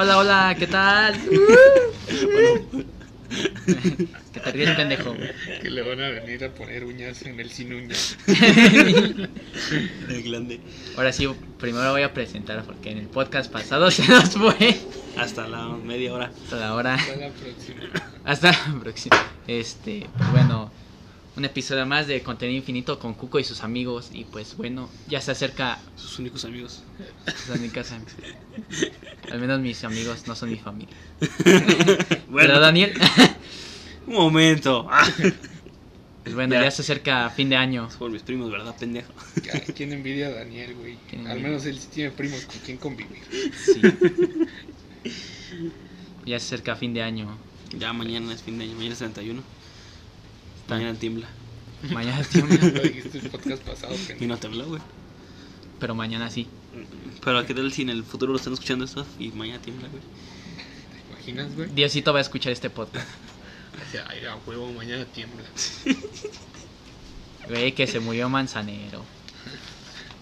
Hola, hola, ¿qué tal? que te ríes, pendejo. Que le van a venir a poner uñas en el sin uñas. El grande. Ahora sí, primero voy a presentar porque en el podcast pasado se nos fue Hasta la media hora. hasta la hora. Hasta la próxima. Hasta la próxima. Este, pues bueno, un episodio más de contenido infinito con Cuco y sus amigos. Y pues bueno, ya se acerca Sus únicos amigos. a mi casa. Al menos mis amigos no son mi familia. Bueno, ¿Verdad, Daniel? un momento. Pues bueno, Ya. ya se acerca fin de año. por mis primos, ¿verdad, pendejo? ¿Quién envidia a Daniel, güey? ¿Quién Al envidia? menos él sí tiene primos con quien convivir. Sí. Ya se acerca fin de año. Ya mañana es fin de año, mañana es 31. Mañana tiembla. Mañana tiembla, Lo dijiste el podcast pasado, Y no tembló, güey. pero mañana sí. Pero ¿qué tal si en el futuro lo están escuchando esto y mañana tiembla, güey? ¿Te imaginas, güey? Diosito va a escuchar este podcast. Ay, a huevo, mañana tiembla. Güey, que se murió Manzanero.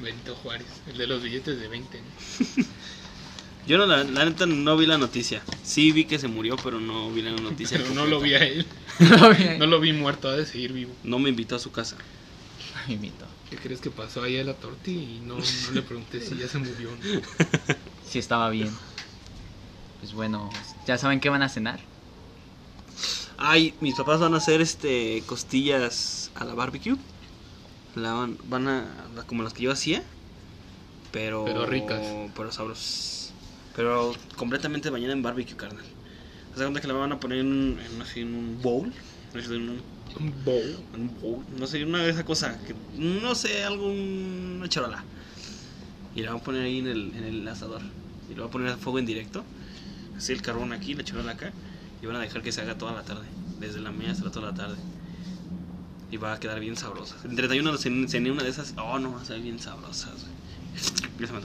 Benito Juárez, el de los billetes de 20. ¿no? Yo no, la, la neta no vi la noticia. Sí vi que se murió, pero no vi la noticia. Pero no lo vi a él. no No lo vi muerto, ha de seguir vivo. No me invitó a su casa. Me invito. ¿Qué crees que pasó ahí a la torti? Y no, no le pregunté si ya se murió. o no. Sí estaba bien. Pues bueno, ¿ya saben qué van a cenar? Ay, mis papás van a hacer este costillas a la barbecue. La van, van a como las que yo hacía, pero Pero ricas. pero sabrosas. Pero completamente bañada en barbecue, carnal. ¿Se cuenta que la van a poner en, un- en así, en un bowl? No sé, en un, Un bowl. en un bowl, no sé, una de esas cosas que no sé, algo una charola. Y la van a poner ahí en el, en el asador. Y lo van a poner a fuego en directo. Así el carbón aquí, la charola acá. Y van a dejar que se haga toda la tarde. Desde la mañana hasta toda la tarde. Y va a quedar bien sabrosa. El 31 cené una de esas. Oh, no, va a ser bien sabrosas. güey. Ya se me.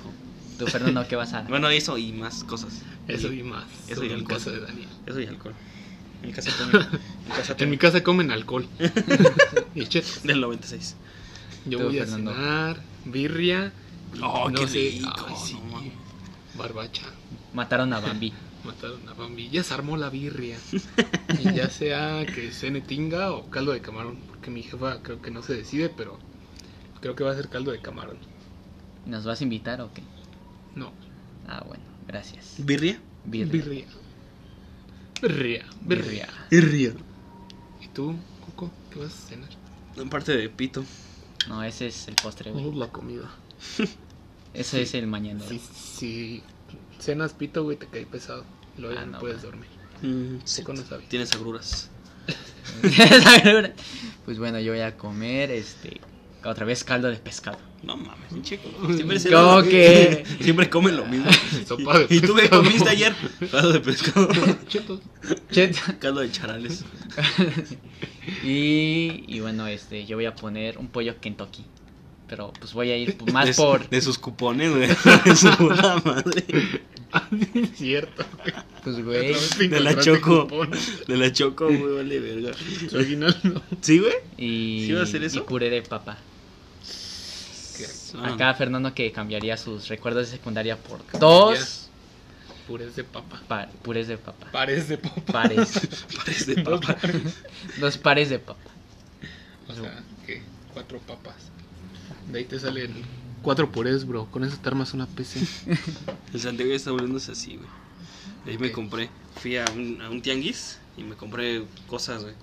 Tú, Fernando, ¿qué vas a Bueno, eso y más cosas. Eso y, y más. Eso y alcohol. casa de Daniel. Eso y alcohol. En mi casa comen. En casa En mi casa comen alcohol. y chetos. Del 96. Yo voy a Fernando. cenar birria. Oh, no qué sé, rico, ay, sí, no mames. barbacha. Mataron a Bambi. Mataron a Bambi. Ya se armó la birria. y ya sea que cene tinga o caldo de camarón. Porque mi jefa creo que no se decide, pero creo que va a ser caldo de camarón. ¿Nos vas a invitar o qué? No, Ah, bueno, gracias. ¿Birria? Birria. birria. Birria. Birria. Birria. ¿Y tú, Coco? ¿Qué vas a cenar? Aparte de pito. No, ese es el postre, güey. Oh, la comida. Ese es el mañana. Si, si cenas pito, güey, te cae pesado. Y luego ya Ah, no, no, puedes güey. dormir. Mm, sí. Tienes agruras. pues bueno, yo voy a comer, este, otra vez caldo de pescado. No mames, chico. Siempre, se- ¿Cómo que? Siempre comen lo mismo. Sopa de ¿Y tú qué comiste ayer? Caldo de pescado. Chetos. Chet. Caldo de charales. y, y bueno, este, yo voy a poner un pollo Kentucky. Pero pues voy a ir más de, por, de sus cupones, güey. De su puta madre. Es cierto. pues güey. De la Choco. De la choco, güey, vale verga. Su aguinaldo. ¿Sí, güey? Y, ¿Sí va a hacer eso? y puré de papa. Ah, Acá Fernando que cambiaría sus recuerdos de secundaria por dos Purés de papa. pa- purés de papa. Pares de papa. Pares. Parece de papa. dos pares de papa. O sea, ¿qué? Cuatro papas. De ahí te salen cuatro purés, bro. Con eso te armas una PC. El Santiago ya está volviéndose así, güey. Ahí me compré. Fui a un, a un tianguis y me compré cosas, güey.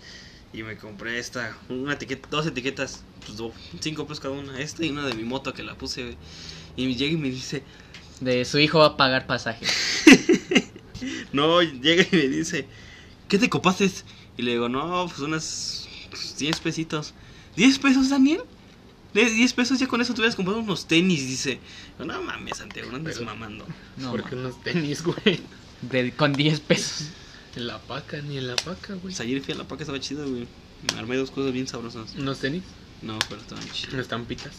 Y me compré esta, una etiqueta, dos etiquetas, pues do- cinco pesos cada una. Esta y una de mi moto que la puse. Y llega y me dice, De su hijo va a pagar pasaje. no, llega y me dice, ¿qué te copaces? Y le digo, no, pues unas pues, 10 pesitos. ¿10 pesos, Daniel? ¿De 10 pesos ya con eso te hubieras comprado unos tenis, dice. No mames, Santiago, no andes mamando. No, Porque unos tenis, güey. De- con 10 pesos. En la paca, ni en la paca, güey. Pues ayer fui a la paca, estaba chido, güey. Me armé dos cosas bien sabrosas. Unos tenis, No, pero estaban chidas. unas estampitas.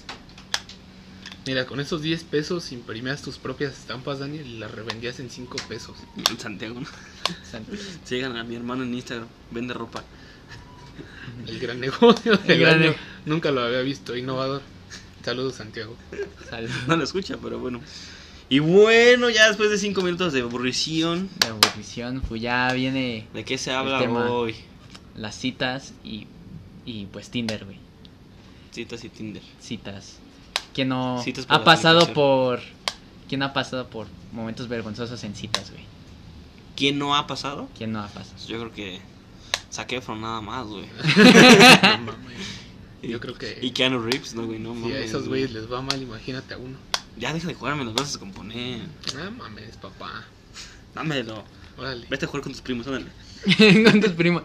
Mira, con esos 10 pesos imprimías tus propias estampas, Daniel, y las revendías en 5 pesos. En Santiago, ¿no? Santiago. Sigan a mi hermano en Instagram, vende ropa. El gran negocio del gran año. Nunca lo había visto, innovador. Saludos, Santiago. Sal- No lo escucha, pero bueno. Y bueno, ya después de cinco minutos de aburrición, La aburrición, pues ya viene ¿de qué se habla tema. hoy? las citas y, y pues Tinder, güey. Citas y Tinder. Citas. ¿Quién no Citas ha pasado por... ¿Quién ha pasado por momentos vergonzosos en citas, güey? ¿Quién no ha pasado? ¿Quién no ha pasado? Yo creo que saqué from nada más, güey. No mames. Yo creo que Y Keanu Reeves, no, güey, no si a mames, esos güey. güeyes les va mal, imagínate a uno. Ya deja de jugarme, los vas a descomponer. Ah, mames, papá. Dámelo. Órale. Vete a jugar con tus primos, ándale. Con tus primos.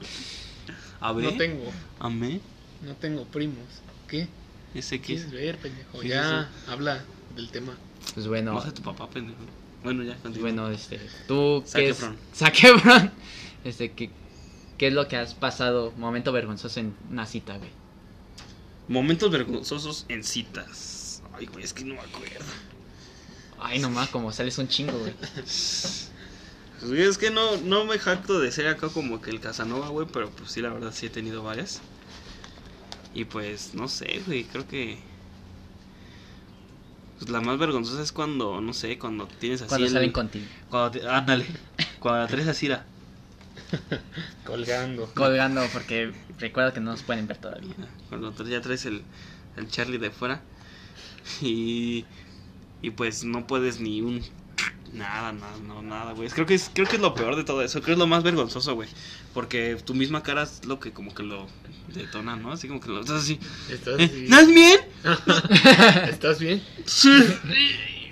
A ver. No tengo, A ver. no tengo primos. ¿Qué? ¿Ese qué ¿Quieres es? ver, pendejo? ¿Qué es ya, habla del tema. Pues bueno, No sé tu papá, pendejo. Bueno, ya, continúa. bueno, este... ¿Tú qué es? Efron. Zac Efron. Este, ¿qué, ¿qué es lo que has pasado, momento vergonzoso en una cita, güey? Momentos vergonzosos en citas. Ay, güey, es que no me acuerdo. Ay, nomás, como sales un chingo, güey. Pues, güey, es que no, no me jacto de ser acá como que el Casanova, güey, pero pues sí, la verdad sí he tenido varias. Y pues, no sé, güey, creo que... Pues la más vergonzosa es cuando, no sé, cuando tienes así Cuando el- salen contigo. Cuando te- ándale, cuando la traes así, era, Colgando. Colgando, porque recuerda que no nos pueden ver todavía. Cuando ya traes el, el Charlie de fuera. Y, y pues no puedes ni un... Nada, nada, no, nada, güey. Creo que, es, creo que es lo peor de todo eso. Creo que es lo más vergonzoso, güey. Porque tu misma cara es lo que como que lo detona, ¿no? Así como que lo estás así. ¿Estás, "Eh, bien? ¿Estás bien? ¿Estás bien? Sí.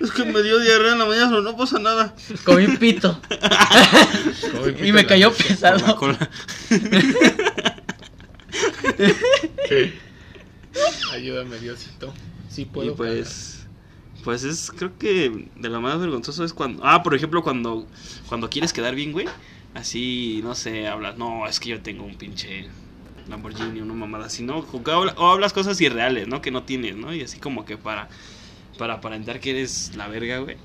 Es que me dio diarrea en la mañana, pero no pasa nada. Comí un pito. Y me cayó la pesado. cola. Ayúdame, Diosito. Sí puedo. Y pues, pues es, creo que de lo más vergonzoso es cuando, ah, por ejemplo, cuando, cuando quieres quedar bien, güey, así, no sé, hablas, no, es que yo tengo un pinche Lamborghini, una mamada así, ¿no? O, o hablas cosas irreales, ¿no? Que no tienes, ¿no? Y así como que para, para aparentar que eres la verga, güey.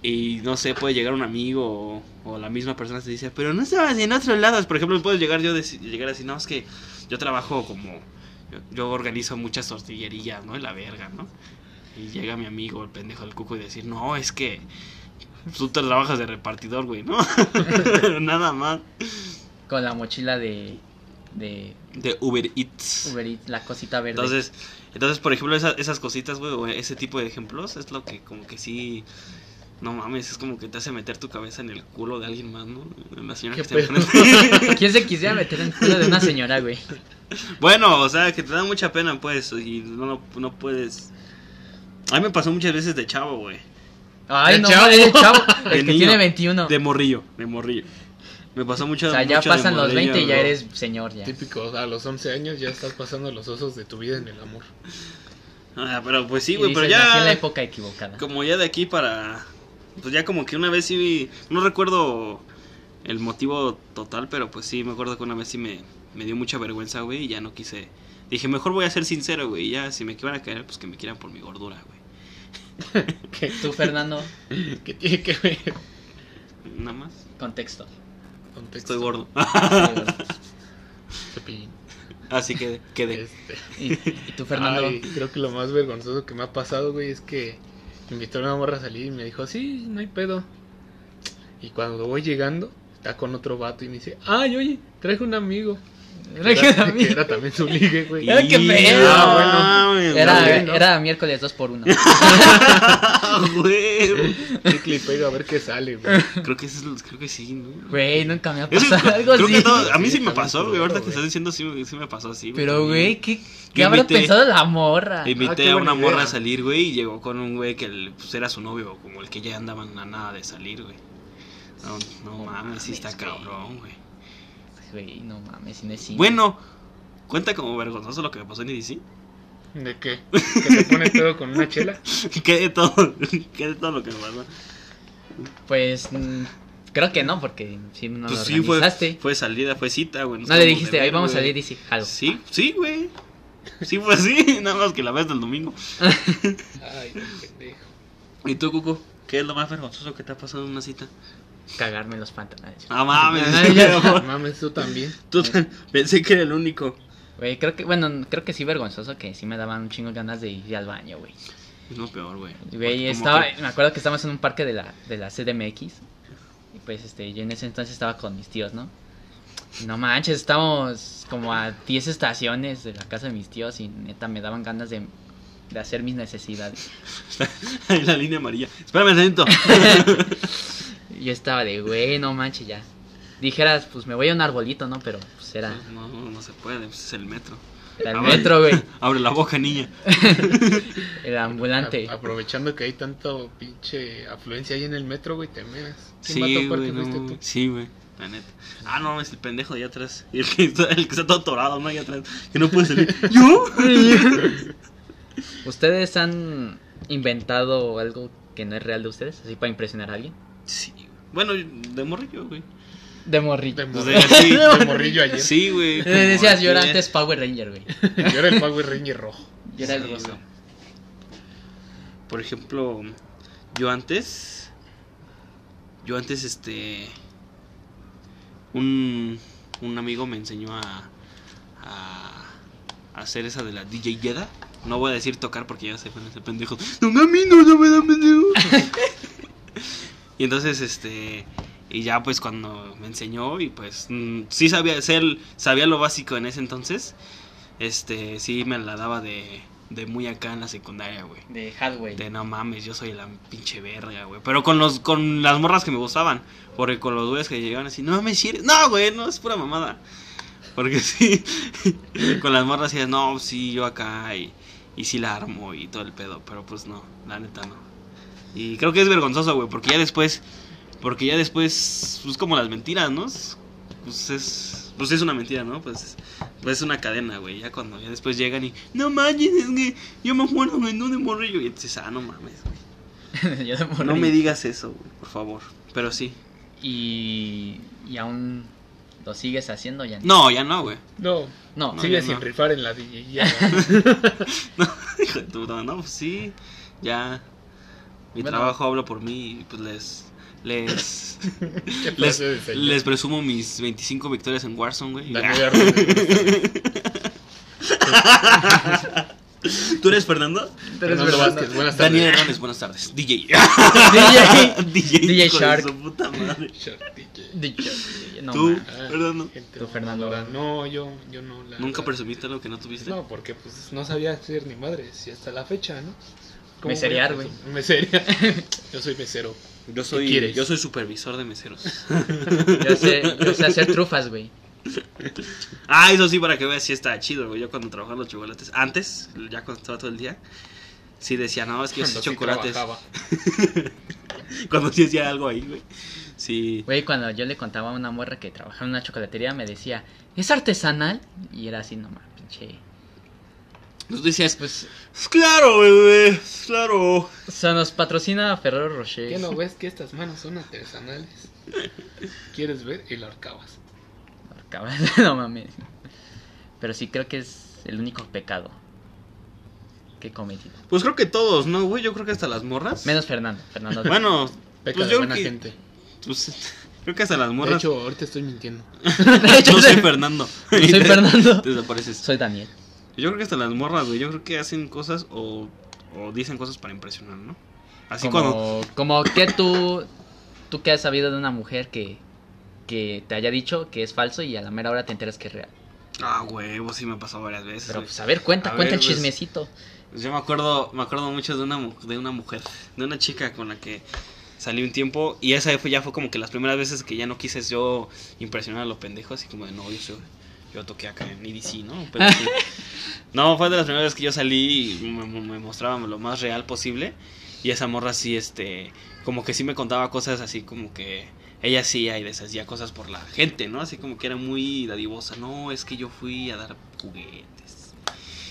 Y no sé, puede llegar un amigo o, o la misma persona te dice, pero no estabas en otros lados. Por ejemplo, puedes llegar yo deci- llegar así, no, es que yo trabajo como, yo, yo organizo muchas tortillerías, ¿no? En la verga, ¿no? Y llega mi amigo, el pendejo del cuco, y decir, no, es que tú te trabajas de repartidor, güey, ¿no? Nada más. Con la mochila de, de De Uber Eats. Uber Eats, la cosita verde. Entonces, entonces por ejemplo, esa- esas cositas, güey, o ese tipo de ejemplos es lo que como que sí... No mames, es como que te hace meter tu cabeza en el culo de alguien más, ¿no? La señora ¿Qué que enfrente. ¿Quién se quisiera meter en el culo de una señora, güey? Bueno, o sea, que te da mucha pena, pues, y no, no, no puedes... A mí me pasó muchas veces de chavo, güey. Ay, El no, chavo. el chavo, De el que niño. tiene 21. De morrillo, de morrillo. Me pasó mucho o sea, ya pasan los morrillo, 20 y ya eres señor, ya. Típico, a los 11 años ya estás pasando los osos de tu vida en el amor. Ah, pero pues sí, güey, pero nací en la ya... época equivocada. Como ya de aquí para... Pues ya como que una vez sí vi... No recuerdo el motivo total, pero pues sí, me acuerdo que una vez sí me, me dio mucha vergüenza, güey, y ya no quise... Dije, mejor voy a ser sincero, güey, y ya si me van a caer, pues que me quieran por mi gordura, güey. ¿Qué, Tú, Fernando, qué tiene que ver? Nada más. contexto. Contexto. Estoy gordo. Así que quedé. Este. ¿Y, y tú, Fernando? Ay, creo que lo más vergonzoso que me ha pasado, güey, es que invitó una morra a salir y me dijo, sí, no hay pedo. Y cuando voy llegando, está con otro vato y me dice, ay, oye, traje un amigo. Que era- amigo. Que era también su ligue, güey. Qué Y- pedo. Ah, bueno. Era, bien, ¿no? era miércoles 2 por 1 Ah, güey. Y pega a ver qué sale, güey. Creo que, eso es- creo que sí, ¿no? Güey, nunca me ha pasado algo creo así. que todo- a mí sí Sí, me pasó, güey. Ahorita que estás diciendo, sí, sí me pasó así. güey, Pero, también. güey, ¿qué, qué habrá invité- pensado la morra? Invité Ah, qué a una buena morra idea. a salir, güey, y llegó con un güey que el- pues, era su novio, como el que ya andaban a nada de salir, güey. No, no mames, sí está cabrón, güey. Güey, no mames, cine. Bueno, cuenta como vergonzoso lo que me pasó en EDC. ¿De qué? ¿Que se pone todo con una chela? ¿Qué de todo? ¿Qué de todo lo que me pasó? Pues, mm, creo que no, porque si no pues lo sí, fue, organizaste. fue salida, fue cita, güey. no le dijiste, ahí vamos a güey. salir y dice, jalo. Sí, sí, güey. Sí fue así, nada más que la vez del domingo. Ay, pendejo. ¿Y tú, Cuco? ¿Qué es lo más vergonzoso que te ha pasado en una cita? Cagarme los pantalones. Ah, mames. No Mames, tú también. Tú tan- pensé que era el único. Güey, creo que, bueno, creo que sí vergonzoso que sí me daban un chingo de ganas de ir al baño, güey. Es lo peor, güey. Güey, estaba, que- me acuerdo que estábamos en un parque de la, de la CDMX. Y pues este, yo en ese entonces estaba con mis tíos, ¿no? No manches, estábamos como a 10 estaciones de la casa de mis tíos y neta me daban ganas de, de hacer mis necesidades. en la línea amarilla. Espérame, lento. Yo estaba de, güey, no manches ya. Dijeras, pues me voy a un arbolito, ¿no? Pero pues era, No, no, no se puede, pues es el metro. era el metro, güey. Abre la boca, niña. El ambulante. A- aprovechando que hay tanto pinche afluencia ahí en el metro, güey, te meas. ¿Quién va a Sí, güey, no, tú? sí, güey. La neta. Ah, no, es el pendejo de allá atrás. Y el que está, el que está todo torado, ¿no? Allá atrás. Que no puede salir. ¿Yo? ¿Ustedes han inventado algo que no es real de ustedes? Así para impresionar a alguien. Sí. Bueno, de morrillo, güey. De morrito. De, Pues mor- de- sí. de morrillo ayer. Sí, güey. Le decías, yo era ayer. antes Power Ranger, güey. Yo era el Power Ranger rojo. Yo era el Sí, güey. Por ejemplo, yo antes. Yo antes, este. Un, un amigo me enseñó a, a. a hacer esa de la DJ Yeda. No voy a decir tocar porque ya se fue ese pendejo. No mami, no, no me da pendejo. y entonces, este. Y ya, pues cuando me enseñó, y pues. mm, sí sabía hacer. Sabía lo básico en ese entonces. Este. Sí me la daba de. De muy acá en la secundaria, güey. De Hadway. De no mames, yo soy la pinche verga, güey. Pero con los con las morras que me gustaban. Porque con los güeyes que llegaban así, no mames, si eres. No, güey, no, es pura mamada. Porque sí. con las morras decías, no, sí, yo acá y, y sí la armo y todo el pedo. Pero pues no, la neta no. Y creo que es vergonzoso, güey, porque ya después. Porque ya después. Pues como las mentiras, ¿no? Pues es. Pues es una mentira, ¿no? Pues. Pues es una cadena, güey. Ya cuando ya después llegan y. No manches, es que yo me acuerdo en un morrillo. Y entonces, ah, no mames, güey. Yo de No me digas eso, güey, por favor. Pero sí. Y, y aún lo sigues haciendo ya. No, ya no, güey. No, No, No, sigue ya sin no. rifar en la DJ. ya. No, hijo de puta, no, pues sí. Ya. Mi Bueno. trabajo habla por mí y pues les. Les. ¿Qué les, les presumo mis 25 victorias en Warzone, güey. Daniel. ¿Tú eres Fernando? Fernando verdad. Vázquez, buenas Daniel tardes. Hernández, buenas tardes. DJ. DJ. DJ, DJ Shark. su puta madre. Shark DJ. Dicho. No, Tú, man. Fernando. gente Tú, Fernando. No, yo, yo no. la ¿Nunca verdad. presumiste algo que no tuviste? No, porque pues no sabía ser ni madre, si hasta la fecha, ¿no? ¿Cómo Meserear, güey. Meserear. Yo soy mesero. Yo soy, quieres? yo soy supervisor de meseros. Yo sé, yo sé hacer trufas, güey. Ah, eso sí, para que veas, sí está chido, güey. Yo cuando trabajaba en los chocolates, antes, ya cuando estaba todo el día, sí decía, no, es que yo sé Cuando sí chocolates. cuando sí hacía algo ahí, güey. Sí. Güey, cuando yo le contaba a una morra que trabajaba en una chocolatería, me decía, ¿es artesanal? Y era así, nomás, pinche. Tú decías, Pues, claro, bebé, claro. o sea, nos patrocina Ferrero Rocher. ¿Qué no ves que estas manos son artesanales? ¿Quieres ver? Y lo arcabas. Cabrón, no mames. Pero sí creo que es el único pecado que he cometido. Pues creo que todos, ¿no, güey? Yo creo que hasta las morras. Menos Fernando. Fernando. Bueno, Peca pues de yo buena que, gente. pues, creo que hasta las De morras. hecho, ahorita estoy mintiendo. De hecho, no soy soy- Fernando. No soy Fernando. Te desapareces. Soy Daniel. Yo creo que hasta las morras, güey. Yo creo que hacen cosas o, o dicen cosas para impresionar, ¿no? Así como, cuando. como que tú, tú que has sabido de una mujer que, que te haya dicho que es falso y a la mera hora te enteras que es real. Ah, huevo, sí me ha pasado varias veces. Pero pues a ver, cuenta, A cuenta ver, el pues, chismecito. Pues yo me acuerdo, me acuerdo mucho de una, de una mujer, de una chica con la que salí un tiempo y esa fue, ya fue como que las primeras veces que ya no quise yo impresionar a los pendejos, así como de no, yo soy, yo toqué acá en EDC, ¿no? Pero sí. no, fue de las primeras veces que yo salí y me, me- lo más real posible y esa morra sí, este, como que sí me contaba cosas así como que ella hacía y deshacía cosas por la gente, ¿no? Así como que era muy dadivosa, no, es que yo fui a dar juguetes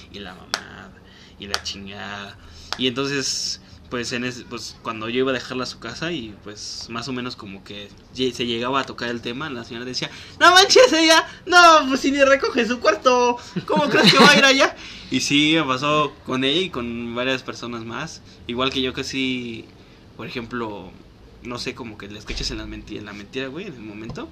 y la mamada y la chingada. Y entonces, pues, en ese- pues cuando yo iba a dejarla a su casa y pues más o menos como que se llegaba a tocar el tema, la señora decía, no manches ella, no, pues si ni recoge su cuarto, ¿cómo crees que va a ir allá? Y sí, me pasó con ella y con varias personas más, igual que yo que sí, por ejemplo, no sé, como que le escuches en la mentira, en la mentira, güey, en el momento.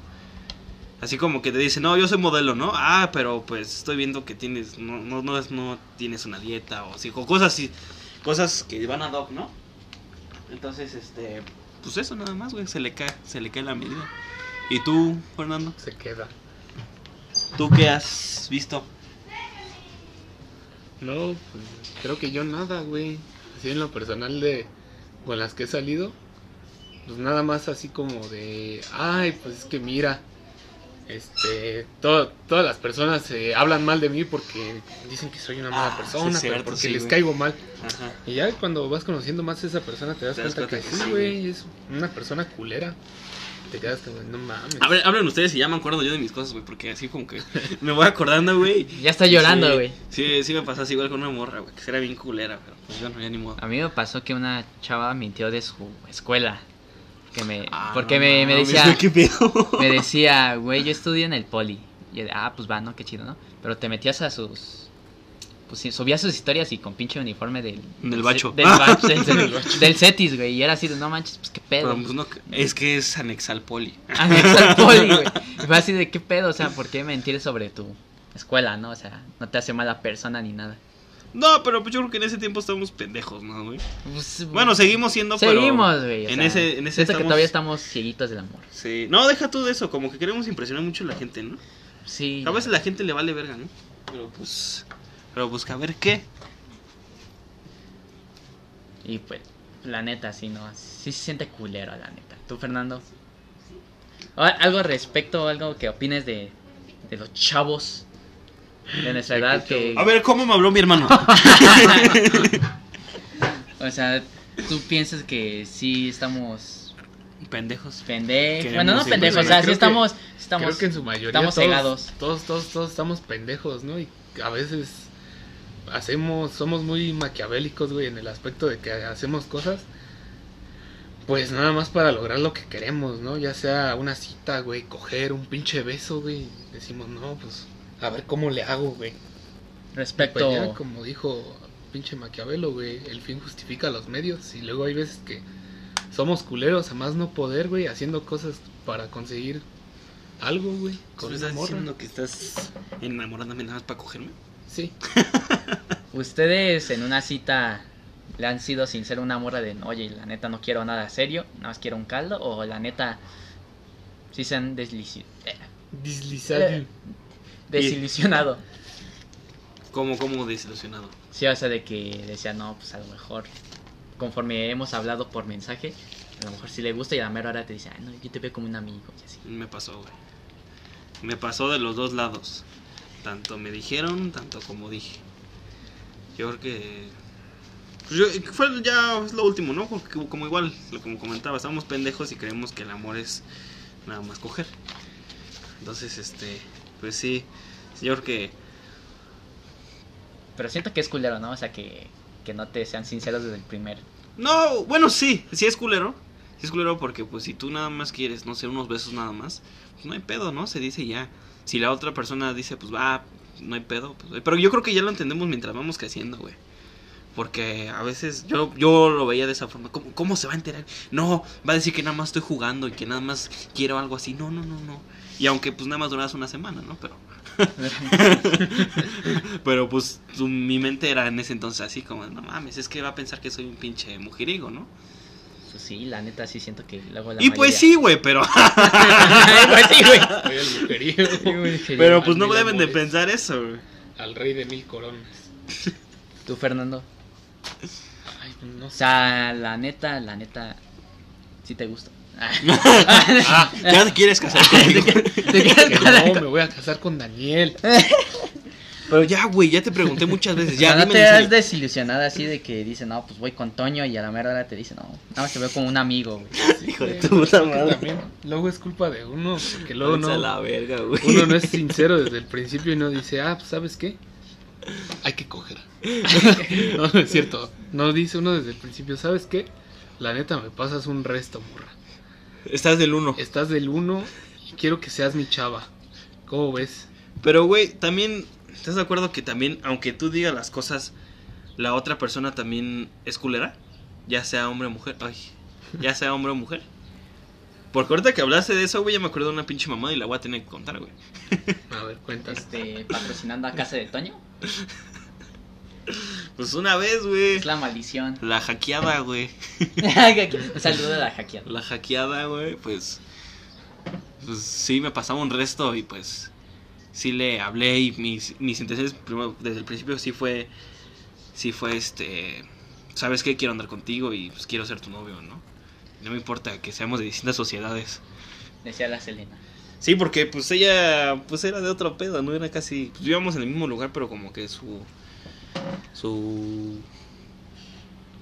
Así como que te dice, no, yo soy modelo, ¿no? Ah, pero pues estoy viendo que tienes, no, no, no, es- no tienes una dieta o así, o cosas así. Cosas que van a hoc, ¿no? Entonces, este, pues eso nada más, güey, se le cae, se le cae la medida. ¿Y tú, Fernando? Se queda. ¿Tú qué has visto? No, pues creo que yo nada, güey. Así en lo personal de con las que he salido, pues nada más así como de, ay, pues es que mira, este, to- todas las personas se hablan mal de mí porque dicen que soy una mala Ah, persona, sí, pero cierto, porque sí, les caigo mal. Ajá. Y ya cuando vas conociendo más a esa persona te das, Te das cuenta, cuenta que que sí, sí, güey, es una persona culera. Te quedas como, no mames. A ver, hablen ustedes y ya me acuerdo yo de mis cosas, güey, porque así como que me voy acordando, güey. Ya está llorando, Sí, güey. Sí, sí me pasó así igual con una morra, güey, que era bien culera, pero pues yo no, ya ni modo. A mí me pasó que una chava mintió de su escuela. Me, Ah, porque no me, me decía, me decía, güey, yo estudio en el poli. Y yo ah, pues va, ¿no? Qué chido, ¿no? Pero te metías a sus... Pues sí, subías sus historias y con pinche uniforme del... Del bacho. Del, bacho, del, del- del Cetis, güey. Y era así de, no manches, pues qué pedo. Pero, pues, no, es que es anexal poli. Anexo al poli, güey. Y fue así de, qué pedo, o sea, ¿por qué mentir sobre tu escuela, no? O sea, no te hace mala persona ni nada. No, pero pues yo creo que en ese tiempo estábamos pendejos, ¿no, güey? Pues, Bueno, seguimos siendo. Seguimos, güey. En sea, ese, en ese que todavía estamos cieguitos del amor. Sí. No, deja tú de eso, como que queremos impresionar mucho a la gente, ¿no? Sí. A veces la gente le vale verga, ¿no? Pero pues... Pero pues, a ver qué. Y pues, la neta, sí, no. Sí se siente culero, la neta. ¿Tú, Fernando? O- Algo al respecto, algo que opines de, de los chavos ¿De qué edad que... A ver, ¿cómo me habló mi hermano? O sea, tú piensas que sí estamos Pendejos. pendejos. Bueno, no pendejos, o sea, sí creo que- estamos... estamos Creo que en su mayoría estamos todos, cegados. Todos, todos, todos estamos pendejos, ¿no? Y a veces hacemos, somos muy maquiavélicos, güey, en el aspecto de que hacemos cosas, pues nada más para lograr lo que queremos, ¿no? Ya sea una cita, güey, coger un pinche beso, güey. Decimos, no, pues, a ver cómo le hago, güey. Respecto... Pues ya, como dijo pinche Maquiavelo, güey, el fin justifica los medios. Y luego hay veces que somos culeros a más no poder, güey, haciendo cosas para conseguir algo, güey. ¿Tú estás morra. diciendo que estás enamorándome nada más para cogerme? Sí. ¿Ustedes en una cita le han sido sincero una morra de, oye, la neta no quiero nada serio, nada más quiero un caldo? ¿O la neta sí se han eh, Deslizado. Eh. Desilusionado? ¿Cómo, cómo desilusionado? Sí, o sea, de que decía, no, pues a lo mejor, conforme hemos hablado por mensaje, a lo mejor sí le gusta y a la mera hora te dice, ay, no, yo te veo como un amigo y así. Me pasó, güey. Me pasó de los dos lados. Tanto me dijeron, tanto como dije. Yo creo que... pues yo- fue ya es lo último, ¿no? Porque como igual, lo como comentaba, estamos pendejos y creemos que el amor es nada más coger. Entonces, este, pues sí, yo creo que... Pero siento que es culero, ¿no? O sea, que, que no te sean sinceros desde el primer... No, bueno, sí, sí es culero. Sí es culero porque pues si tú nada más quieres, no sé, unos besos nada más, pues no hay pedo, ¿no? Se dice ya. Si la otra persona dice, pues va, no hay pedo. Pues, pero yo creo que ya lo entendemos mientras vamos creciendo, güey. Porque a veces yo, yo lo veía de esa forma. ¿Cómo, ¿Cómo se va a enterar? No, va a decir que nada más estoy jugando y que nada más quiero algo así. No, no, no, no. Y aunque pues nada más duras una semana, ¿no? Pero... Pero pues su- mi mente era en ese entonces así como, no mames, es que va a pensar que soy un pinche mujeriego, ¿no? Pues sí, la neta sí siento que luego la Y pues sí, güey, pero... pues sí, güey. Soy el mujeriego. pero pues no deben de pensar eso, güey. Al rey de mil coronas. Tú, Fernando. Ay, no O sé. sea, la neta, la neta, sí te gusta. Ah, ya te quieres casar conmigo. ¿Te quieres Que casar no, me voy a casar con Daniel. Pero ya, güey, ya te pregunté muchas veces. Ya, no te serio. desilusionado así de que dice, no, pues voy con Toño y a la mera hora te dice, no, nada más te veo como un amigo, güey. Sí, Hijo de tu puta madre. también Luego es culpa de uno, porque luego no, la verga, güey. uno no es sincero desde el principio y no dice, ah, pues sabes qué, hay que coger. no, no es cierto. No dice uno desde el principio, ¿sabes qué? La neta me pasas un resto, morra. Estás del uno. Estás del uno y quiero que seas mi chava. ¿Cómo ves? Pero, güey, también, ¿estás de acuerdo que también, aunque tú digas las cosas, la otra persona también es culera? Ya sea hombre o mujer. Ay, ya sea hombre o mujer. Porque ahorita que hablaste de eso, güey, ya me acuerdo de una pinche mamada y la voy a tener que contar, güey. A ver, cuéntame. Este, patrocinando a casa de Toño. Pues una vez, güey. Es la maldición. La hackeada, güey. Un saludo a la hackeada. La hackeada, güey, pues. Pues sí, me pasaba un resto y pues. Sí le hablé y mis, mis intenciones primero, desde el principio sí fue. Sí fue este. ¿Sabes qué? Quiero andar contigo y pues quiero ser tu novio, ¿no? No me importa que seamos de distintas sociedades. Decía la Selena. Sí, porque pues ella pues era de otro pedo, no era casi pues, vivíamos en el mismo lugar, pero como que su su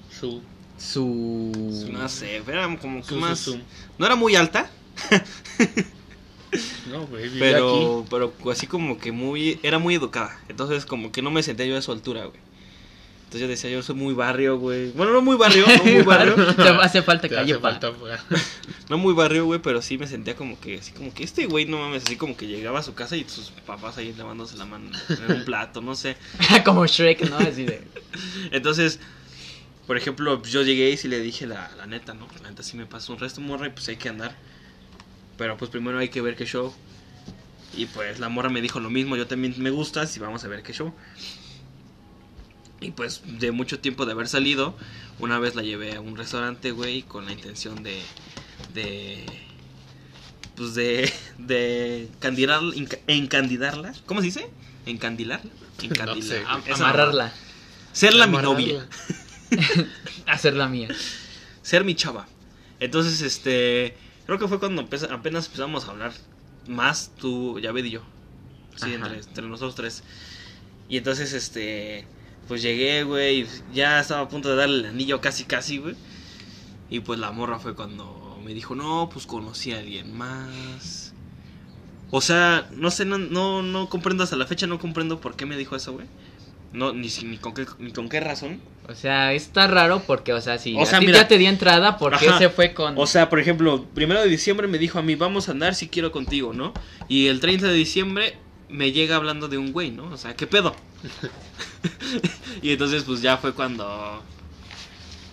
Su, Su. no sé, era como que su, más su. no era muy alta, No, güey, aquí. pero pero así como que muy era muy educada. Entonces como que no me sentía yo a su altura, güey. Entonces yo decía, yo soy muy barrio, güey. Bueno, no muy barrio, no muy barrio. Te hace falta Te calle hace pa. falta. No muy barrio, güey, pero sí me sentía como que, así como que este güey, no mames, así como que llegaba a su casa y sus papás ahí lavándose la mano en un plato, no sé. Como Shrek, ¿no? Así de. Entonces, por ejemplo, yo llegué y sí le dije la, la neta, ¿no? La neta sí me pasó un resto morra y pues hay que andar. Pero pues primero hay que ver qué show. Y pues la morra me dijo lo mismo, yo también me gustas y vamos a ver qué show. Y pues de mucho tiempo de haber salido, una vez la llevé a un restaurante, güey, con la intención de... de pues de... de candilar, enca- encandidarla. ¿Cómo se dice? Encandilarla. Encandilar. sé, güey. Ah, esa Amarrarla. Serla mi Amarrarla. novia. Hacer la mía. Ser mi chava. Entonces, este. Creo que fue cuando apenas empezamos a hablar más tú, Yaved y yo. Sí, entre, entre nosotros tres. Y entonces, este. Pues llegué, güey. Ya estaba a punto de darle el anillo casi, casi, güey. Y pues la morra fue cuando me dijo, no, pues conocí a alguien más. O sea, no sé, no, no, no comprendo hasta la fecha, no comprendo por qué me dijo eso, güey. No, ni, ni, con qué, ni con qué razón. O sea, está raro porque, o sea, si O a sea, ti mira. ya te di entrada, ¿por qué Ajá. se fue con.? O sea, por ejemplo, primero de diciembre me dijo a mí, vamos a andar si quiero contigo, ¿no? Y el 30 de diciembre me llega hablando de un güey, ¿no? O sea, ¿qué pedo? y entonces, pues ya fue cuando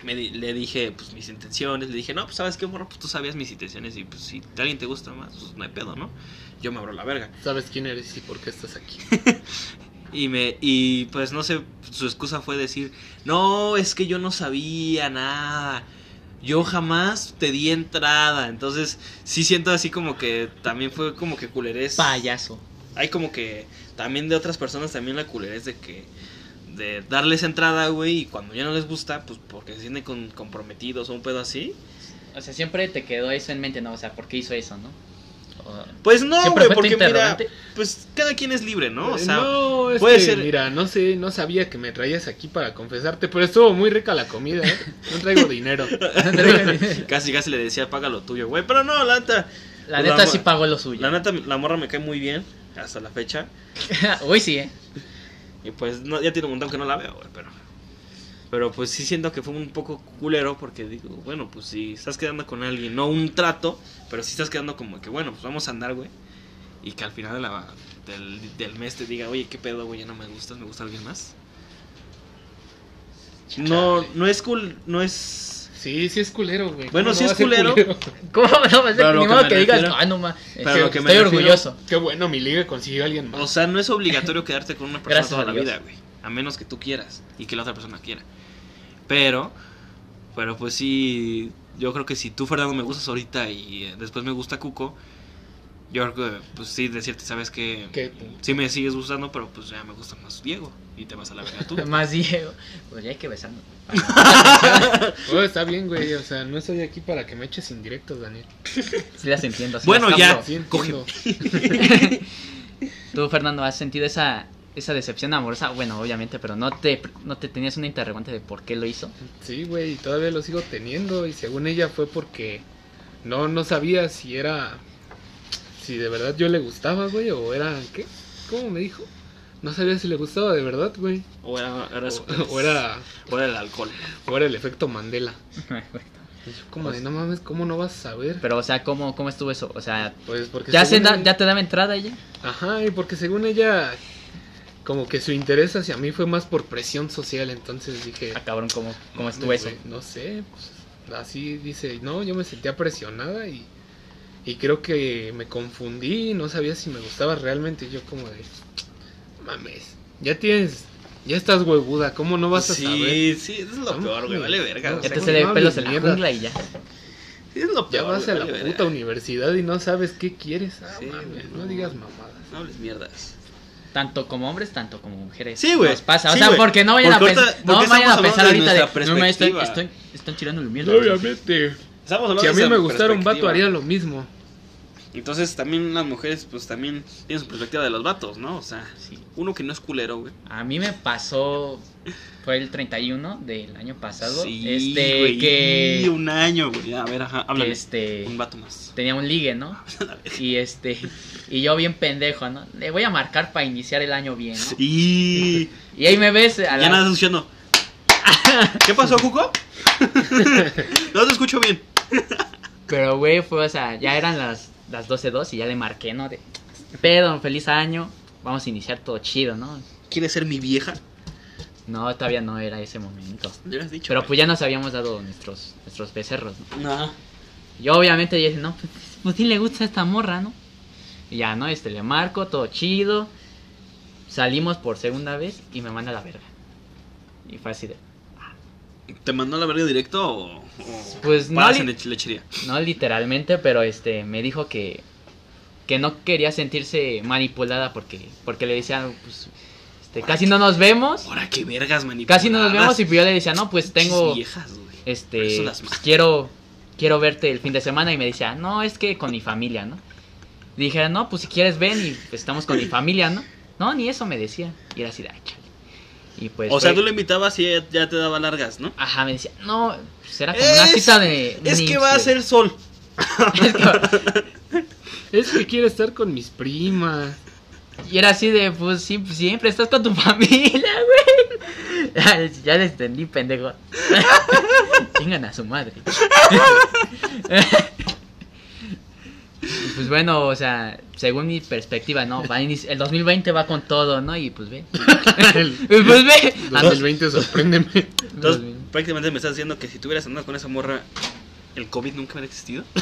me di- le dije, pues mis intenciones. Le dije, no, pues sabes qué, morro, pues tú sabías mis intenciones y pues si alguien te gusta más, pues no hay pedo, ¿no? Yo me abro la verga. Sabes quién eres y por qué estás aquí. Y me y pues no sé, su excusa fue decir, "No, es que yo no sabía nada. Yo jamás te di entrada." Entonces, sí siento así como que también fue como que culerés. Payaso. Hay como que también de otras personas también la culerés de que de darles entrada, güey, y cuando ya no les gusta, pues porque se sienten con- comprometidos o un pedo así. O sea, siempre te quedó eso en mente, ¿no? O sea, ¿por qué hizo eso, no? Pues no, ¿Siempre güey, porque mira, pues cada quien es libre, ¿no? O sea, no, es puede que, ser- mira, no sé, no sabía que me traías aquí para confesarte, pero estuvo muy rica la comida, ¿eh? No traigo dinero. casi casi le decía, "Paga lo tuyo, güey." Pero no, la neta La Pues neta la- sí pagó lo suyo. La neta, la morra me cae muy bien hasta la fecha. Uy, sí, ¿eh? Y pues no, ya tiene un montón que no la veo, güey, pero... Pero pues sí siento que fue un poco culero porque digo, bueno, pues si estás quedando con alguien, no un trato, pero si estás quedando como que, bueno, pues vamos a andar, güey. Y que al final de la- del, del mes te diga, oye, ¿qué pedo, güey? Ya no me gustas, me gusta alguien más. No, no es cool, no es... Sí, sí es culero, güey. Bueno, ¿Cómo sí no es culero. ¿Cómo no? Pues, ni que modo que digas, refiero- ah, no Pero estoy, lo que me estoy refiero- orgulloso. Qué bueno, mi liga consiguió a alguien más. O sea, no es obligatorio quedarte con una persona Gracias toda la vida, güey. A menos que tú quieras y que la otra persona quiera. Pero, pero pues sí, yo creo que si tú, Fernando, me gustas ahorita y eh, después me gusta Cuco, yo creo que, pues sí, decirte, sabes que ¿Qué? sí me sigues gustando, pero pues ya me gusta más Diego y te vas a la verga tú. Más Diego. Pues ya hay que besarnos. Oh, está bien, güey. O sea, no estoy aquí para que me eches indirectos, Daniel. Sí las entiendo. sí Bueno, las ya. Sí, entiendo. Tú, Fernando, ¿has sentido esa, esa decepción amorosa? Bueno, obviamente, pero no te, no te tenías una interrogante de por qué lo hizo. Sí, güey, y todavía lo sigo teniendo. Y según ella fue porque no, no sabía si era. Si de verdad yo le gustaba, güey, o era. ¿Qué? ¿Cómo me dijo? No sabía si le gustaba de verdad, güey. O era, era su- O, o era, o era el alcohol. o era el efecto Mandela. Y yo como de, no mames, ¿cómo no vas a saber? Pero, o sea, ¿cómo, cómo estuvo eso? O sea, Pues porque ¿ya, se da- ella- ¿ya te daba entrada ella? Ajá, y porque según ella, como que su interés hacia mí fue más por presión social, entonces dije... Ah, cabrón, ¿cómo, cómo estuvo "Mames, eso? No sé, pues, así dice, no, yo me sentía presionada y, y creo que me confundí, no sabía si me gustaba realmente, y yo como de, mames, ya tienes Ya estás huevuda, ¿cómo no vas a sí, saber? sí, eso es lo peor, güey, vale verga. No, o Ya sea, te no, se le no pelos en la mierda. jungla y ya. sí, es lo Ya peor. vas a la vale puta verga. universidad y no sabes qué quieres. Ah, Sí, mames, güey, no no. digas mamadas. No hables mierdas. Tanto como hombres, tanto como mujeres. Sí, güey. Nos pasa. O Sí, sea, güey. porque no vayan Porque a pensar. ahorita- No vayan a pensar ahorita de No, me estoy, perspectiva. estoy, están tirando el mierda. Obviamente. Estamos hablando Si a mí de me gustara un vato, haría lo mismo. Entonces también las mujeres, pues también tienen su perspectiva de los vatos, ¿no? O sea, Sí. uno que no es culero, güey. A mí me pasó. Fue el 31 del año pasado. Sí, este. güey, que. un año, güey. A ver, ajá, háblame. este. Un vato más. Tenía un ligue, ¿no? Y este. Y yo bien pendejo, ¿no? Le voy a marcar para iniciar el año bien, ¿no? Y Y ahí me ves. A ya la- nada. ¿Qué pasó, Cuco? no te escucho bien. Pero, güey, fue, o sea, ya eran las, las 12.02 y ya le marqué, ¿no? De, pedo, feliz año, vamos a iniciar todo chido, ¿no? ¿Quieres ser mi vieja? No, todavía no era ese momento. Ya lo has dicho. Pero pues ya nos habíamos dado nuestros, nuestros becerros, ¿no? No. Yo obviamente dije, no, pues, pues sí le gusta esta morra, ¿no? Y ya, ¿no? Este, le marco, todo chido. Salimos por segunda vez y me manda a la verga. Y fue así de... ¿Te mandó la verga directo o Pues no, li- lechería? No literalmente, pero este me dijo que que no quería sentirse manipulada porque porque le decía pues este, casi no nos vemos, Ahora qué vergas manipuladas. casi no nos vemos y pues yo le decía, "No, pues tengo viejas, este pues, quiero quiero verte el fin de semana" y me decía, "No, es que con mi familia, ¿no?" Dije, "No, pues si quieres ven y pues, estamos con mi familia, ¿no?" No, ni eso me decía. Y era así de. Y pues o sea, fue- tú lo invitabas y ella ya te daba largas, ¿no? Ajá, me decía, "No, pues era como una cita de Es que va a ser sol. Es que- Es que quiere estar con mis primas. Y era así de, pues sí, pues, siempre estás con tu familia, güey. Ya, ya les entendí, pendejo. Chingan a su madre. Y, pues bueno, o sea, según mi perspectiva, ¿no? Va el 2020 va con todo, ¿no? Y pues ve. El pues ve. 2020, sorpréndeme. Entonces, prácticamente me estás diciendo que si tú hubieras andado con esa morra, el COVID nunca hubiera existido.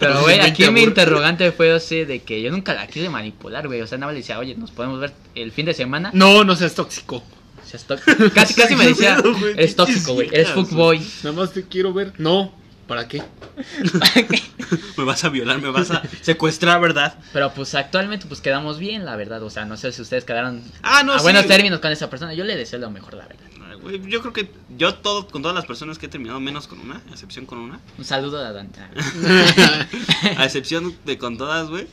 Pero, güey, 2020 aquí mi interrogante fue, o sea, de que yo nunca la quise manipular, güey. O sea, nada más le decía, oye, nos podemos ver el fin de semana. No, no seas tóxico. O sea, es tó- Casi, casi me decía, eres tóxico, güey. Eres fuckboy. Nada más te quiero ver. No, ¿para qué? me vas a violar, me vas a secuestrar, ¿verdad? Pero pues actualmente pues quedamos bien, la verdad. O sea, no sé si ustedes quedaron Ah, no, a sí, buenos términos con esa persona. Yo le deseo lo mejor, la verdad. Yo creo que yo todo, con todas las personas que he terminado, menos con una, a excepción con una, Un saludo a Dan. Ah, a excepción de con todas, güey,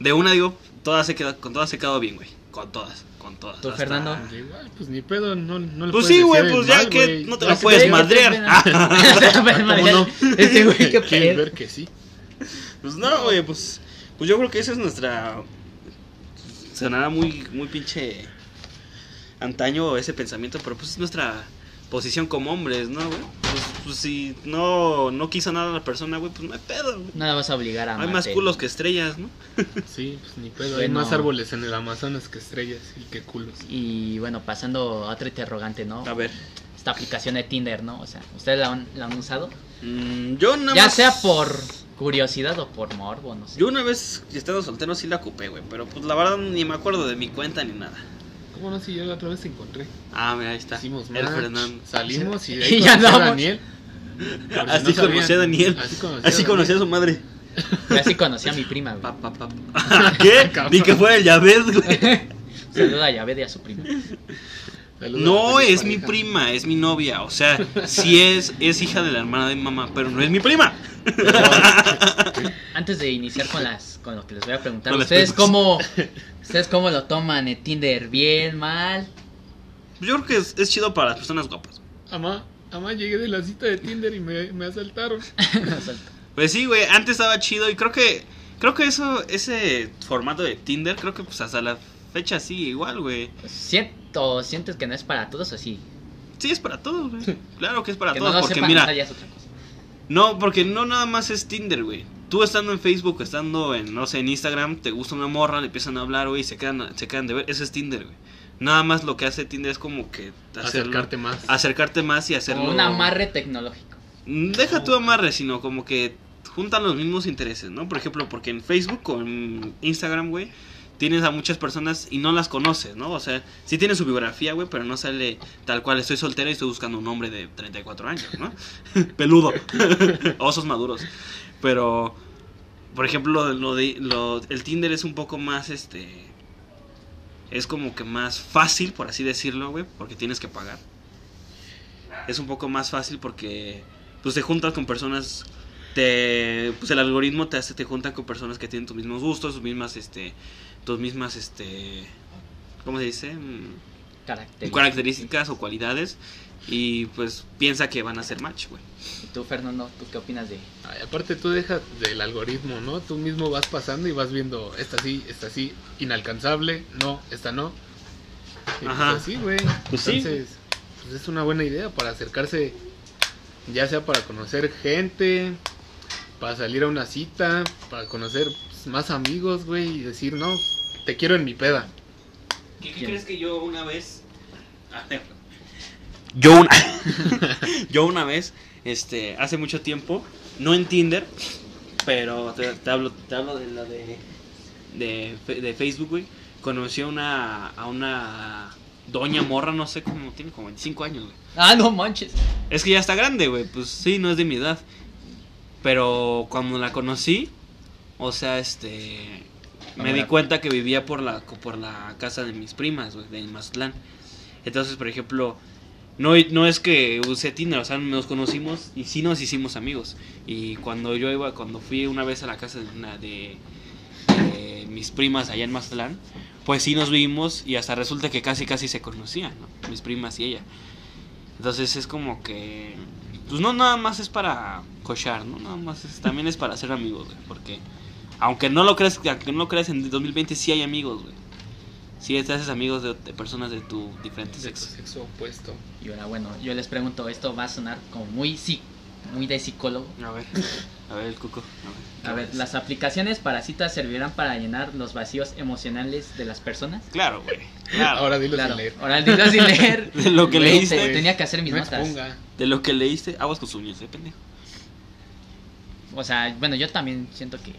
de una digo, todas he quedado, con todas he quedado bien, güey, con todas, con todas. ¿Tú, Fernando? Igual, pues ni pedo, no, no le Pues puedes sí, güey, decir pues ya mal, que güey. no te la que puedes te- madrear. Este güey, qué Quieres pedo. ver que sí. Pues no, güey, pues, pues yo creo que esa es nuestra... Sonará muy, muy pinche antaño ese pensamiento, pero pues es nuestra posición como hombres, ¿no, güey? Pues, pues si no, no quiso nada la persona, güey, pues no hay pedo, güey. Nada vas a obligar a Hay más amarte. culos que estrellas, ¿no? Sí, pues ni pedo. Hay Bueno. más árboles en el Amazonas que estrellas y que culos. Y bueno, pasando a otro interrogante, ¿no? A ver. Esta aplicación de Tinder, ¿no? O sea, ¿ustedes la han, la han usado? mm, yo nada ya más- sea por curiosidad o por morbo, no sé. Yo una vez, estando soltero, sí la ocupé, güey, pero pues la verdad ni me acuerdo de mi cuenta ni nada. ¿Cómo no? Si yo la otra vez te encontré. Ah, mira, ahí está. Hicimos el match, Fernando. Salimos y Y de ahí ya a andamos. Daniel. Así no conocí a Daniel. Así conocí Así a conocí a Daniel. su madre. Yo así conocí a mi prima, güey. Pa, pa, pa, pa. ¿Qué? Ni que fuera el Yaved, güey. Saluda a Yaved y a su prima. No es mi prima, es mi novia. O sea, sí es, es hija de la hermana de mi mamá, pero no es mi prima. Antes de iniciar con las con lo que les voy a preguntar, ¿ustedes cómo ustedes cómo lo toman en Tinder? ¿Bien, mal? Yo creo que es, es chido para las personas guapas. Amá, amá, llegué de la cita de Tinder y me, me asaltaron. Pues sí, güey, antes estaba chido y creo que creo que eso ese formato de Tinder creo que pues hasta la fecha sigue igual, güey. ¿Siento, ¿Sientes que no es para todos o sí? Sí, es para todos, güey. Claro que es para que no todos lo porque sepan mira, usar ya es otra cosa. no, porque no nada más es Tinder, güey. Tú estando en Facebook, estando en no sé, en Instagram, te gusta una morra, le empiezan a hablar, güey, y se quedan se quedan de ver, eso es Tinder, güey. Nada más lo que hace Tinder es como que hacerlo- Acercarte más. acercarte más y hacerlo Como un amarre tecnológico. Mm, Deja tu amarre, sino como que juntan los mismos intereses, ¿no? Por ejemplo, porque en Facebook o en Instagram, güey, tienes a muchas personas y no las conoces, ¿no? O sea, sí tiene su biografía, güey, pero no sale tal cual. Estoy soltera y estoy buscando un hombre de 34 años, ¿no? Peludo. Osos maduros. Pero, por ejemplo, lo de, lo, el Tinder es un poco más, este... Es como que más fácil, por así decirlo, güey, porque tienes que pagar. Es un poco más fácil porque, pues, te juntas con personas te pues el algoritmo te hace te junta con personas que tienen tus mismos gustos tus mismas este tus mismas este cómo se dice Mm, Características. características o cualidades y pues piensa que van a ser match güey ¿Y tú, Fernando, tú qué opinas de Ay, aparte tú dejas del algoritmo, ¿no? Tú mismo vas pasando y vas viendo, esta sí, esta sí, inalcanzable, no, esta no. Y Ajá. Pues así, güey. Pues sí. Entonces, pues es una buena idea para acercarse, ya sea para conocer gente, para salir a una cita, para conocer pues, más amigos, güey, y decir, no, te quiero en mi peda. ¿Qué, ¿Quién? crees que yo una vez yo una yo una vez este hace mucho tiempo no en Tinder pero te, te hablo te hablo de la de de, de Facebook güey conocí a una a una doña morra no sé cómo tiene como 25 años güey Ah, no manches. Es que ya está grande, güey. Pues sí, no es de mi edad. Pero cuando la conocí, o sea, este. Me di cuenta que vivía por la, por la casa de mis primas, güey, de Mazatlán. Entonces, por ejemplo, no, no es que use Tinder, o sea, nos conocimos y sí nos hicimos amigos. Y cuando yo iba, cuando fui una vez a la casa de una de, mis primas allá en Mazatlán, pues sí nos vimos y hasta resulta que casi casi se conocían, ¿no? Mis primas y ella. Entonces es como que. Pues no nada más es para cochar, ¿no? Nada más es- también es para ser amigos, güey. Porque aunque no lo creas, aunque no lo creas en 2020 sí hay amigos, güey. Sí te haces amigos de, de personas de tu diferente De tu sexo. sexo opuesto. Y ahora, bueno, yo les pregunto, esto va a sonar como muy sí, muy de psicólogo. A ver, a ver el cuco. A ver, A ver, ¿las aplicaciones para citas servirán para llenar los vacíos emocionales de las personas? Claro, güey. Claro. Ahora dilo claro. sin leer. Ahora dilo sin leer. De lo que leíste. te- Tenía que hacer mis no notas. exponga. De lo que leíste, aguas con sus uñas, eh, pendejo. O sea, bueno, yo también siento que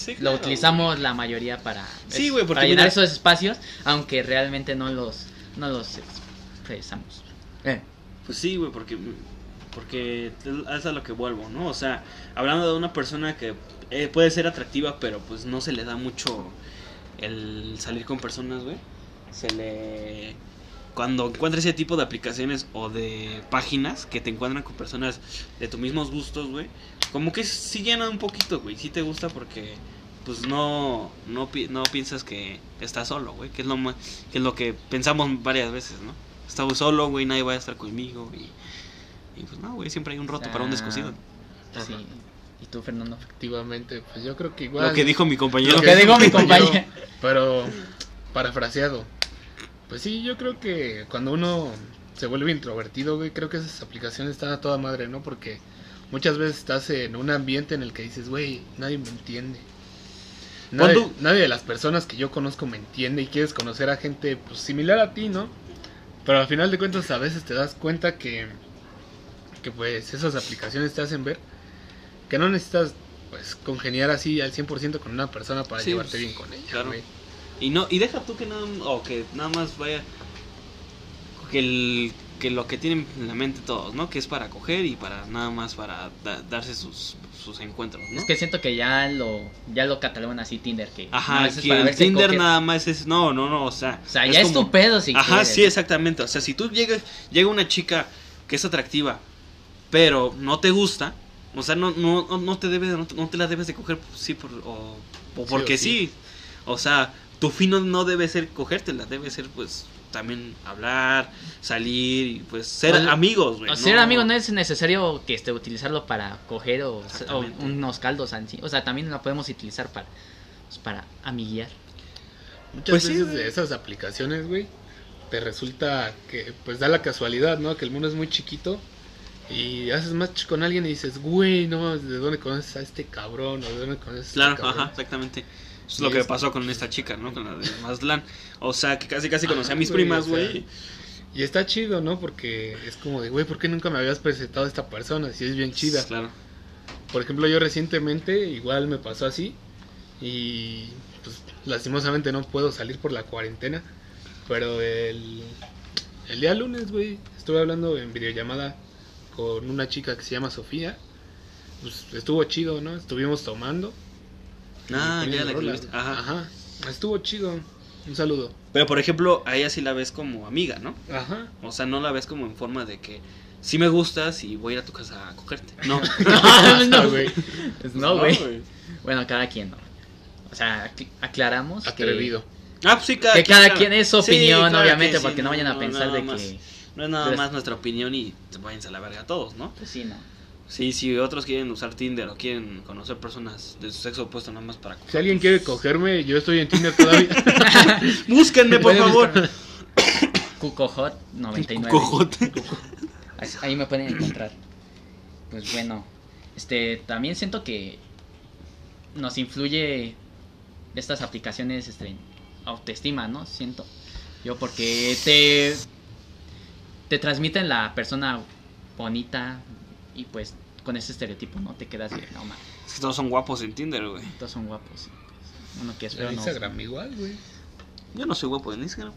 Sí, lo utilizamos la mayoría para, Sí, güey, porque para llenar mira- esos espacios, aunque realmente no los, no los expresamos. Eh. Pues sí, güey, porque, porque es a lo que vuelvo, ¿no? O sea, hablando de una persona que eh, puede ser atractiva, pero pues no se le da mucho el salir con personas, güey. Se le... Cuando encuentra ese tipo de aplicaciones o de páginas que te encuentran con personas de tus mismos gustos, güey, como que sí llena un poquito, güey. Sí te gusta porque pues no no, pi- no piensas que estás solo, güey, que es lo ma- que es lo que pensamos varias veces, ¿no? Estaba solo, güey, nadie va a estar conmigo y, y pues no, güey, siempre hay un roto para un descosido. Sí. ¿Y tú, Fernando? Efectivamente, pues yo creo que igual. Lo que dijo mi compañero. Lo que dijo mi compañero. Pero parafraseado. Pues sí, yo creo que cuando uno se vuelve introvertido, güey, creo que esas aplicaciones están a toda madre, ¿no? Porque muchas veces estás en un ambiente en el que dices, güey, nadie me entiende. Nadie, Cuando- nadie de las personas que yo conozco me entiende y quieres conocer a gente pues, similar a ti, ¿no? Pero al final de cuentas a veces te das cuenta que, que pues esas aplicaciones te hacen ver que no necesitas pues congeniar así al 100% con una persona para Sí, llevarte pues, bien con ella, claro. Y no y deja tú que nada o que nada más vaya que el que lo que tienen en la mente todos, ¿no? Que es para coger y para nada más para da- darse sus, sus encuentros, ¿no? Es que siento que ya lo, ya lo catalogan así Tinder, que Ajá, que para el Tinder nada más es no, no, no, o sea, O sea, ya es tu pedo si Ajá, quieres. sí, exactamente. O sea, si tú llegas, llega una chica que es atractiva, pero no te gusta, o sea, no, no, no- no te debe, no, te- no te la debes de coger, sí, por, o, o porque sí. sí. O sea, tu fin no, no debe ser cogértela, debe ser, pues, también hablar, salir y, pues, ser O amigos, güey. O ser amigo no es necesario que este, utilizarlo para coger o, unos caldos así. O sea, también lo podemos utilizar para, pues, para amiguear. Muchas Pues sí, veces güey. de esas aplicaciones, güey, te resulta que pues da la casualidad, ¿no? Que el mundo es muy chiquito y haces match con alguien y dices, güey, no, ¿de dónde conoces a este cabrón? ¿O de dónde conoces a Claro, este cabrón? ajá, exactamente. Eso es lo que pasó con esta chica, ¿no? Con la de Mazlan. O sea, que casi casi conocí a Ajá, mis primas, güey. Y está chido, ¿no? Porque es como de, güey, ¿por qué nunca me habías presentado a esta persona? Si es bien chida. Claro. Por ejemplo, yo recientemente igual me pasó así y pues lastimosamente no puedo salir por la cuarentena. Pero el, el día lunes, güey, estuve hablando en videollamada con una chica que se llama Sofía. Pues estuvo chido, ¿no? Estuvimos tomando. Ah, ya la que. Ajá. Ajá. Estuvo chido. Un saludo. Pero por ejemplo, a ella sí la ves como amiga, ¿no? Ajá. O sea, no la ves como en forma de que sí me gustas y voy a ir a tu casa a cogerte. No. Ah, güey. No, güey. Bueno, cada quien, ¿no? O sea, acl- aclaramos que- Atrevido. Ah, pues sí, cada que, cada claro. quien es su Sí, opinión, claro obviamente, que sí, porque no, vayan a pensar de más. que... No es nada más nuestra opinión y váyanse a la verga todos, ¿no? Pues sí, no. Sí, si otros quieren usar Tinder o quieren conocer personas de su sexo opuesto nada más para... Si alguien quiere cogerme, yo estoy en Tinder todavía. Búsquenme, por favor. Cucojot 99. Cojote. Ahí- Ahí me pueden encontrar. Pues bueno, este también siento que nos influye estas aplicaciones este autoestima, ¿no? Siento. Yo porque te te transmiten la persona bonita y pues con ese estereotipo, ¿no? Te quedas de, no mames, Es que todos son guapos en Tinder, güey. todos son guapos. pues, uno que es feo, no. Instagram igual, güey. Yo no soy guapo en Instagram.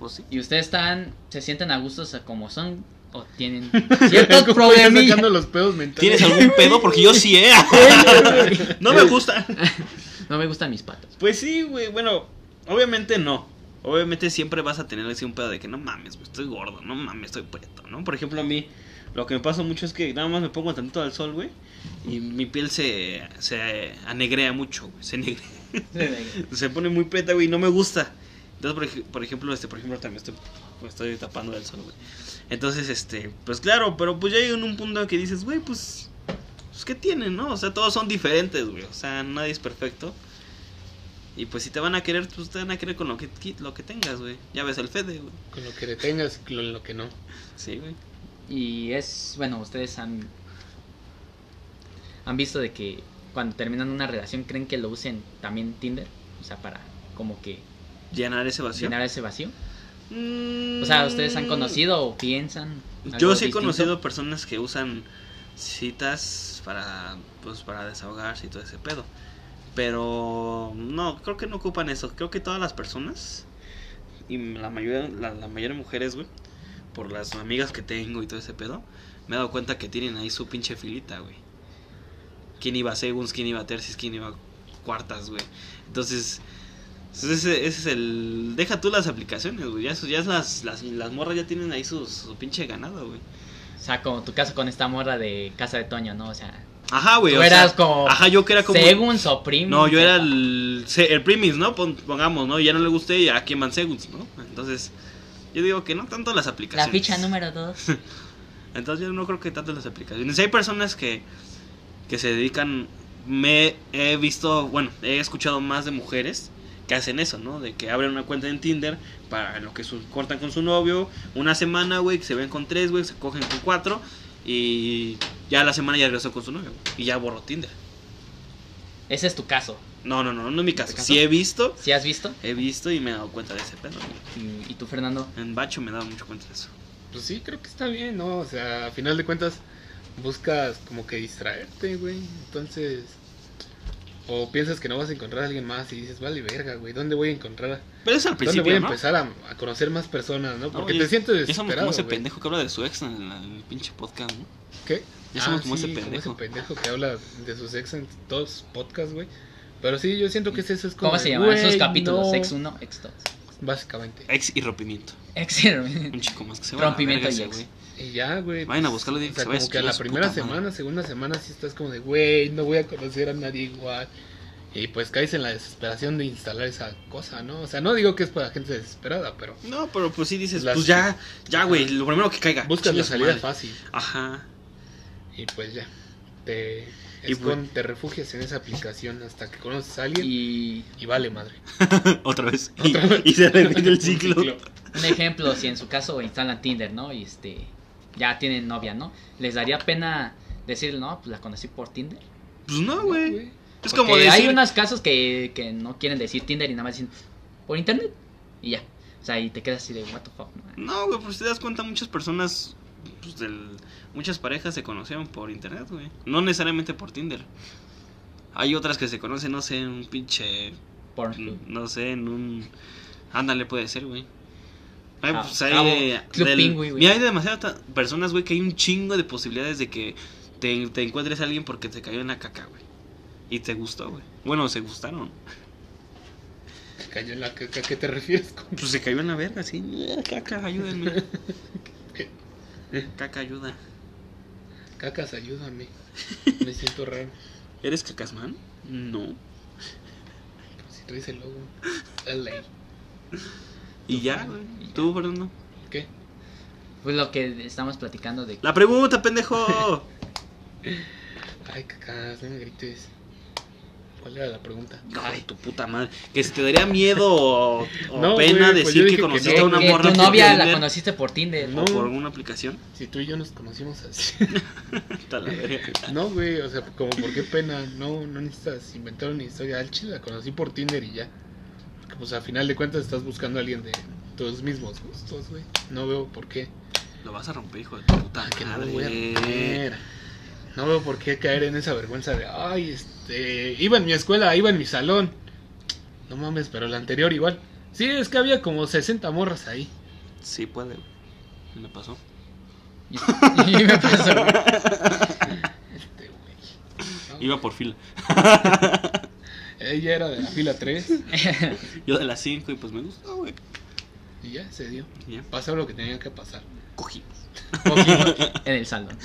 ¿O sí? ¿Y ustedes están se sienten a gusto o sea, como son o tienen ciertos ¿Cómo estás problemas? sacando los pedos mentales? ¿Tienes algún pedo? Porque yo sí, ¿eh? no me gusta. No me gustan mis patas. Pues sí, güey. Bueno, obviamente no. Obviamente siempre vas a tener así un pedo de que no mames, güey, estoy gordo, no mames, estoy preto, ¿no? Por ejemplo, a mí lo que me pasa mucho es que nada más me pongo tantito al sol, güey, y mi piel se, se anegrea mucho, güey, se negrea. se pone muy preta, güey, y no me gusta. Entonces, por, por ejemplo, este, por ejemplo, también estoy, me estoy tapando del sol, güey. Entonces, este, pues claro, pero pues ya llega en un punto que dices, güey, pues, pues, ¿qué tienen, no? O sea, todos son diferentes, güey. O sea, nadie es perfecto. Y pues si te van a querer, pues te van a querer con lo que, lo que tengas, güey. Ya ves el Fede, güey. Con lo que le tengas, con lo que no. Sí, güey. Y es, bueno, ustedes han han visto de que cuando terminan una relación creen que lo usen también Tinder, o sea, para como que Llenar ese vacío. llenar ese vacío. Mm, O sea, ustedes han conocido o piensan Yo sí he conocido personas que usan citas para pues para desahogarse y todo ese pedo. Pero no, creo que no ocupan eso. Creo que todas las personas y la mayoría la, la mayoría de mujeres, güey, por las amigas que tengo y todo ese pedo, me he dado cuenta que tienen ahí su pinche filita, güey. Quién iba a segunds, quién iba a tercios, quién iba a cuartas, güey. Entonces, ese, ese es el... Deja tú las aplicaciones, güey. Ya, ya es las, las, las morras ya tienen ahí su, su pinche ganado, güey. O sea, como tu caso con esta morra de Casa de Toño, ¿no? O sea, Ajá, güey. tú o eras sea, como Ajá, yo que era como... Segunds o Primis. No, yo era el, el primis, ¿no? Pon- Pongamos, ¿no? Ya no le gusté y aquí van segunds, ¿no? Entonces, yo digo que no tanto las La aplicaciones. ficha número 2. Entonces yo no creo que tanto las aplicaciones. Hay personas que, que se dedican, me he visto, bueno, he escuchado más de mujeres que hacen eso, ¿no? De que abren una cuenta en Tinder para lo que su- cortan con su novio, una semana, güey, que se ven con tres, güey, se cogen con cuatro y ya la semana ya regresó con su novio y ya borró Tinder. Ese es tu caso. No, no, no, no es mi caso. Sí he visto, ¿Sí has visto? he visto y me he dado cuenta de ese pedo. güey. ¿Y, tú, Fernando? En Bacho me he dado mucho cuenta de eso. Pues sí, creo que está bien, ¿no? O sea, a final de cuentas buscas como que distraerte, güey. Entonces, o piensas que no vas a encontrar a alguien más y dices, vale, verga, güey, ¿dónde voy a encontrar? Pero es al ¿Dónde voy principio, a ¿no? empezar a, a conocer más personas, no? No, Porque te sientes Ya somos desesperado, como ese güey. pendejo que habla de su ex en, la- en el pinche podcast, ¿no? ¿Qué? Ya somos Ah, como ese sí, pendejo. ese pendejo que habla de sus ex en todos podcasts, güey. Pero sí, yo siento que ese eso es como... ¿Cómo se de, llaman esos capítulos? no. Ex 1, Ex 2. Básicamente. Ex y rompimiento. Ex Un chico más que se va a Rompimiento verga y ex. güey. Y ya, güey. Vayan a pues, buscarlo, O digan que sea, a como que a la primera madre. semana, segunda semana, sí estás como de, güey, no voy a conocer a nadie igual. Y pues caes en la desesperación de instalar esa cosa, ¿no? O sea, no digo que es para gente desesperada, pero No, pero pues sí dices, Las- pues ya, ya, güey, lo primero que caiga. buscas la salida madre. fácil. Ajá. Y pues ya, te, Y escon- pues- te refugias en esa aplicación hasta que conoces a alguien y, Y vale madre. Otra vez. Otra y, vez. y se repite el ciclo. un ejemplo, si en su caso instalan Tinder, ¿no? Y este, ya tienen novia, ¿no? ¿Les daría pena decirle, no, pues la conocí por Tinder? Pues no, No, güey. Es Porque como decir. hay unos casos que, que no quieren decir Tinder y nada más dicen por internet y ya. O sea, y te quedas así de what the fuck. ¿no? No, güey, pues te das cuenta, muchas personas, pues del, muchas parejas se conocieron por internet, güey. No necesariamente por Tinder. Hay otras que se conocen, no sé, un pinche Pornhub. no sé, en un... Ándale, puede ser, güey. Ay, Ah, pues hay, Cabo, de- Club del- Penguin, güey. Mira, hay demasiadas personas, güey, que hay un chingo de posibilidades de que te, te encuentres a alguien porque te cayó en la caca, güey. Y te gustó, güey. Bueno, se gustaron. Cayó en la caca, ¿a qué te refieres? con- Pues se cayó en la verga, sí. Caca, ayúdenme. Caca, ayuda. Cacas, ayúdame. Me siento raro. ¿Eres cacasman? No. Si traes el logo. Es ley. Y ya, güey. ¿Tú, Fernando? ¿Qué? Pues lo que estamos platicando de La pregunta, pendejo. Ay, cacas, no me grites. ¿Cuál era la pregunta? Ay, tu puta madre. Que si te daría miedo o, o No, pena güey, pues decir que conociste a una que morra tu novia la conociste por Tinder. No. o por alguna aplicación. Si tú y yo nos conocimos así. No, güey, o sea, como por qué pena. No, no necesitas inventar una historia. Al chile la conocí por Tinder y ya. Porque, pues, a final de cuentas estás buscando a alguien de tus mismos gustos, güey. No veo por qué. Lo vas a romper, hijo de tu puta Ah, que no lo voy a romper. No veo por qué caer en esa vergüenza de, ay, este, iba en mi escuela, iba en mi salón. No mames, pero la anterior igual. Sí, es que había como 60 morras ahí. Sí, puede. güey. Me pasó. Y, y me pasó. Este, güey. No, Iba por fila. Ella era de la fila 3 Yo de las 5 y pues me gustó, güey. y ya se dio. Y ya. Pasó lo que tenía que pasar. Cogimos. en el salón.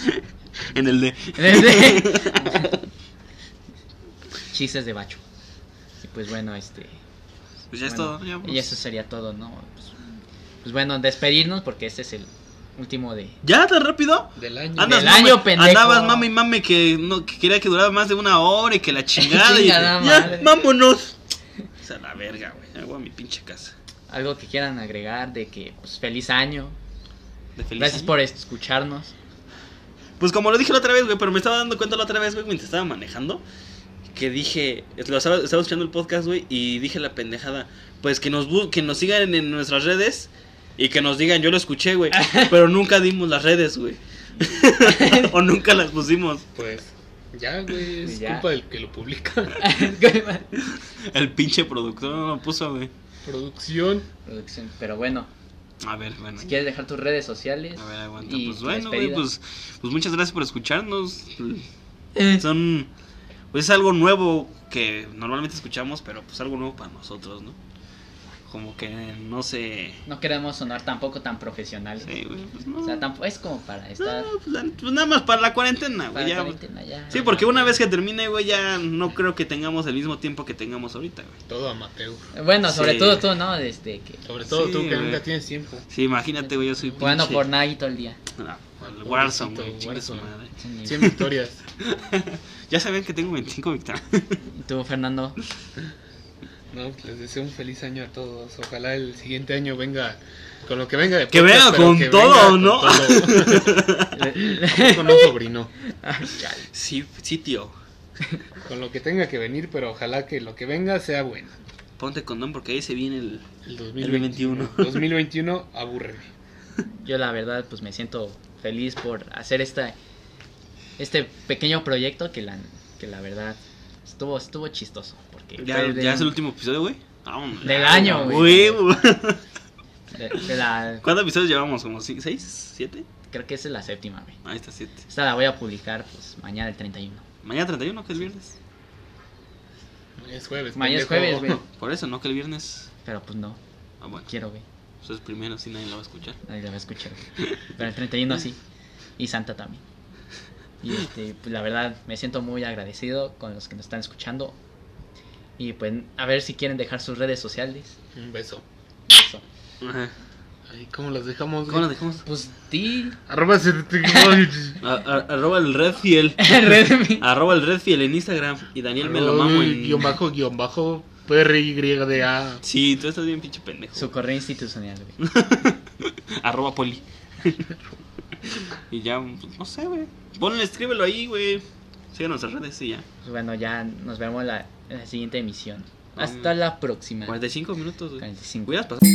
En el de. Chistes de bacho. Y pues bueno, este. Pues ya es bueno, todo. Ya, pues. Y eso sería todo, ¿no? Pues, pues bueno, despedirnos porque este es el último de. ¿Ya tan rápido? Del año. Andas, Del mame- año, pendejo. Andabas mame y mame que, no, que quería que durara más de una hora y que la chingada. y ya, madre. vámonos. O sea, la verga, güey. Hago a mi pinche casa. Algo que quieran agregar de que, pues, feliz año. De feliz Gracias año. por escucharnos. Pues como lo dije la otra vez, güey, pero me estaba dando cuenta la otra vez, güey, mientras estaba manejando. Que dije, lo estaba, estaba escuchando el podcast, güey, y dije la pendejada. Pues que nos, bu- que nos sigan en, en nuestras redes y que nos digan, yo lo escuché, güey. pero nunca dimos las redes, güey. o nunca las pusimos. Pues ya, güey, es Ya. culpa del que lo publica. El pinche productor no lo puso, güey. Producción. Producción. Pero bueno, A ver, bueno. si quieres dejar tus redes sociales. A ver, aguanta. y Pues bueno, güey, pues, pues muchas gracias por escucharnos. Eh, Son, pues es algo nuevo que normalmente escuchamos, pero pues algo nuevo para nosotros, ¿no? Como que no sé. No queremos sonar tampoco tan profesionales. Sí, güey, pues no. O sea, tampoco es como para estar. No, pues, la- pues nada más para la cuarentena, para güey. ya, cuarentena, ya. Sí, porque una vez que termine, güey, ya no creo que tengamos el mismo tiempo que tengamos ahorita, güey. Todo amateur. Bueno, sobre Sí. todo tú, ¿no? Desde que. Sobre todo Sí, tú que güey. nunca tienes tiempo. Sí, imagínate, güey, yo soy Jugando por Nike todo el día. Ah, el Warzone, güey, Warzone. madre. 100 victorias. Ya saben que tengo 25 victorias. ¿Y tú, Fernando? No, pues, les deseo un feliz año a todos. Ojalá el siguiente año venga con lo que venga de Que podcast, venga con que todo, venga con ¿no? todo. Tampoco no sobrino. sí, sí, tío. Con lo que tenga que venir, pero ojalá que lo que venga sea bueno. Ponte condón porque ahí se viene el... El 2021. 2021. 2021, abúrreme. Yo la verdad pues me siento feliz por hacer esta este pequeño proyecto que la que la verdad estuvo estuvo chistoso ¿Ya, fue de, ya es el último episodio, güey? Del año, güey. güey. de- de la ¿Cuántos episodios llevamos? ¿Como seis? ¿Siete? creo que esa es la séptima, güey. Ahí está, siete. Esta la voy a publicar pues mañana el 31. Mañana 31, que es viernes. Mañana es jueves. Mañana es jueves, güey. Por eso, ¿no? Que el viernes... Pero pues no, Ah, bueno. quiero, güey. Eso es primero, si nadie lo va a escuchar. Nadie la va a escuchar. güey. Pero el 31 sí. Y Santa también. Y este, pues la verdad me siento muy agradecido con los que nos están escuchando. Y pues a ver si quieren dejar sus redes sociales. Un beso. Eso. Ajá. Ay, ¿cómo las dejamos? ¿Cómo güey? dejamos? Pues di. Arroba arroba el Redfiel. Arroba el Redfiel en Instagram. Y Daniel me lo mamo en... Guión bajo, guion bajo, PRYDA. Sí, tú estás bien pinche pendejo. Su correo institucional, güey. Arroba poli. y ya, pues, no sé, güey. Ponle, escríbelo ahí, güey. Síganos en redes y ya. Pues bueno, ya nos vemos la, en la siguiente emisión. Hasta la próxima. 45 minutos, güey. 45. Cuidas, pasar.